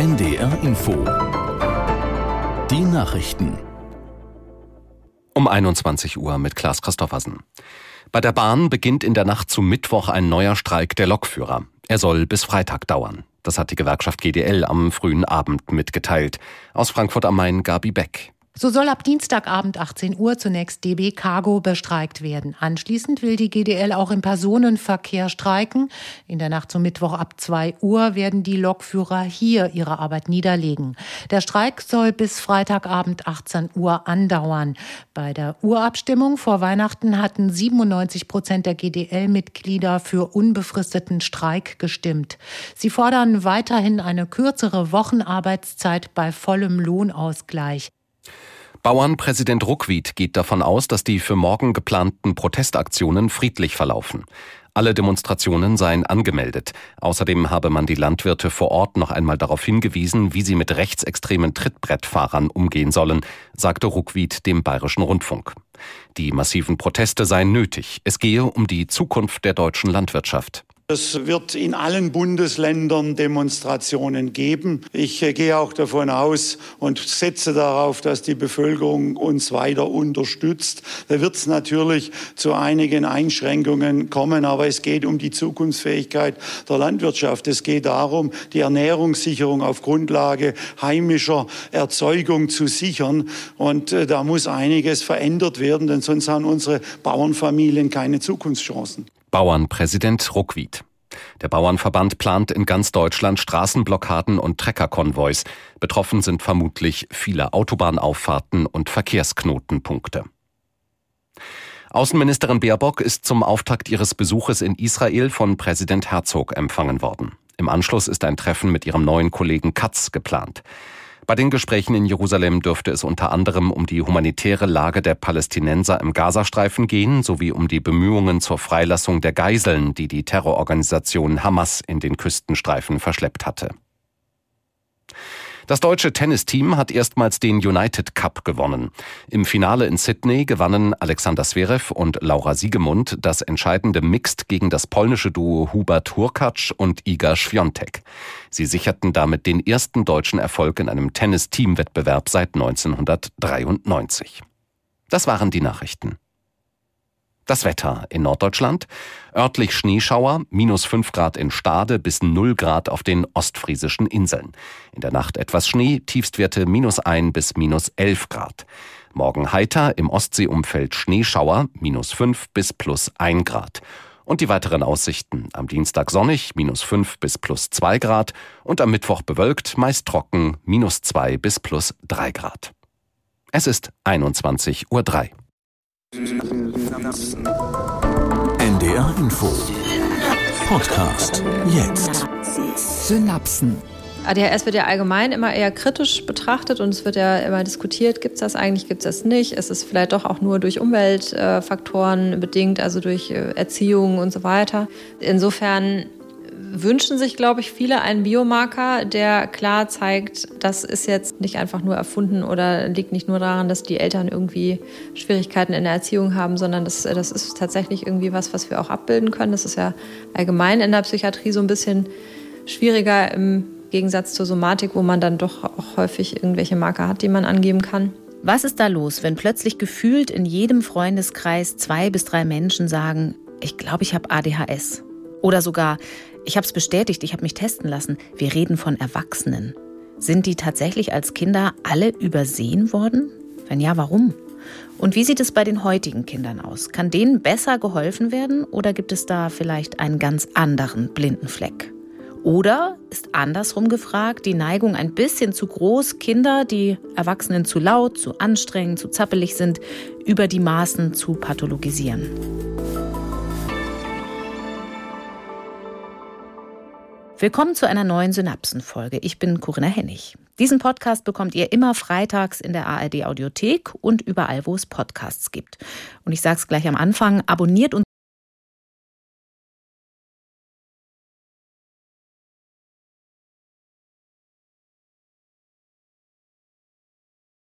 NDR Info. Die Nachrichten. Um 21 Uhr mit Klaas Christoffersen. Bei der Bahn beginnt in der Nacht zum Mittwoch ein neuer Streik der Lokführer. Er soll bis Freitag dauern. Das hat die Gewerkschaft GDL am frühen Abend mitgeteilt. Aus Frankfurt am Main Gabi Beck. So soll ab Dienstagabend 18 Uhr zunächst DB Cargo bestreikt werden. Anschließend will die GDL auch im Personenverkehr streiken. In der Nacht zum Mittwoch ab 2 Uhr werden die Lokführer hier ihre Arbeit niederlegen. Der Streik soll bis Freitagabend 18 Uhr andauern. Bei der Urabstimmung vor Weihnachten hatten 97 Prozent der GDL-Mitglieder für unbefristeten Streik gestimmt. Sie fordern weiterhin eine kürzere Wochenarbeitszeit bei vollem Lohnausgleich. Bauernpräsident Ruckwied geht davon aus, dass die für morgen geplanten Protestaktionen friedlich verlaufen. Alle Demonstrationen seien angemeldet. Außerdem habe man die Landwirte vor Ort noch einmal darauf hingewiesen, wie sie mit rechtsextremen Trittbrettfahrern umgehen sollen, sagte Ruckwied dem Bayerischen Rundfunk. Die massiven Proteste seien nötig. Es gehe um die Zukunft der deutschen Landwirtschaft. Es wird in allen Bundesländern Demonstrationen geben. Ich äh, gehe auch davon aus und setze darauf, dass die Bevölkerung uns weiter unterstützt. Da wird es natürlich zu einigen Einschränkungen kommen, aber es geht um die Zukunftsfähigkeit der Landwirtschaft. Es geht darum, die Ernährungssicherung auf Grundlage heimischer Erzeugung zu sichern. Und äh, da muss einiges verändert werden, denn sonst haben unsere Bauernfamilien keine Zukunftschancen. Bauernpräsident Ruckwied. Der Bauernverband plant in ganz Deutschland Straßenblockaden und Treckerkonvois. Betroffen sind vermutlich viele Autobahnauffahrten und Verkehrsknotenpunkte. Außenministerin Baerbock ist zum Auftakt ihres Besuches in Israel von Präsident Herzog empfangen worden. Im Anschluss ist ein Treffen mit ihrem neuen Kollegen Katz geplant. Bei den Gesprächen in Jerusalem dürfte es unter anderem um die humanitäre Lage der Palästinenser im Gazastreifen gehen, sowie um die Bemühungen zur Freilassung der Geiseln, die die Terrororganisation Hamas in den Küstenstreifen verschleppt hatte. Das deutsche Tennisteam hat erstmals den United Cup gewonnen. Im Finale in Sydney gewannen Alexander Zverev und Laura Siegemund das entscheidende Mixed gegen das polnische Duo Hubert Hurkacz und Iga Świątek. Sie sicherten damit den ersten deutschen Erfolg in einem Tennis-Teamwettbewerb seit 1993. Das waren die Nachrichten. Das Wetter in Norddeutschland. Örtlich Schneeschauer, minus 5 Grad in Stade bis 0 Grad auf den ostfriesischen Inseln. In der Nacht etwas Schnee, Tiefstwerte minus 1 bis minus 11 Grad. Morgen heiter, im Ostseeumfeld Schneeschauer, minus 5 bis plus 1 Grad. Und die weiteren Aussichten. Am Dienstag sonnig, minus 5 bis plus 2 Grad. Und am Mittwoch bewölkt, meist trocken, minus 2 bis plus 3 Grad. Es ist 21.03 Uhr. NDR Info. Podcast. Jetzt. Synapsen. ADHS wird ja allgemein immer eher kritisch betrachtet und es wird ja immer diskutiert, gibt es das eigentlich, gibt es das nicht? Ist es vielleicht doch auch nur durch Umweltfaktoren bedingt, also durch äh, Erziehung und so weiter. Insofern wünschen sich, glaube ich, viele einen Biomarker, der klar zeigt, das ist jetzt nicht einfach nur erfunden oder liegt nicht nur daran, dass die Eltern irgendwie Schwierigkeiten in der Erziehung haben, sondern das, das ist tatsächlich irgendwie was, was wir auch abbilden können. Das ist ja allgemein in der Psychiatrie so ein bisschen schwieriger im Gegensatz zur Somatik, wo man dann doch auch häufig irgendwelche Marker hat, die man angeben kann. Was ist da los, wenn plötzlich gefühlt in jedem Freundeskreis zwei bis drei Menschen sagen, ich glaube, ich habe ADHS? Oder sogar, ich habe es bestätigt, ich habe mich testen lassen. Wir reden von Erwachsenen. Sind die tatsächlich als Kinder alle übersehen worden? Wenn ja, warum? Und wie sieht es bei den heutigen Kindern aus? Kann denen besser geholfen werden oder gibt es da vielleicht einen ganz anderen blinden Fleck? Oder ist andersrum gefragt die Neigung ein bisschen zu groß, Kinder, die Erwachsenen zu laut, zu anstrengend, zu zappelig sind, über die Maßen zu pathologisieren? Willkommen zu einer neuen Synapsenfolge. Ich bin Corinna Hennig. Diesen Podcast bekommt ihr immer freitags in der ARD Audiothek und überall, wo es Podcasts gibt. Und ich sage es gleich am Anfang, abonniert uns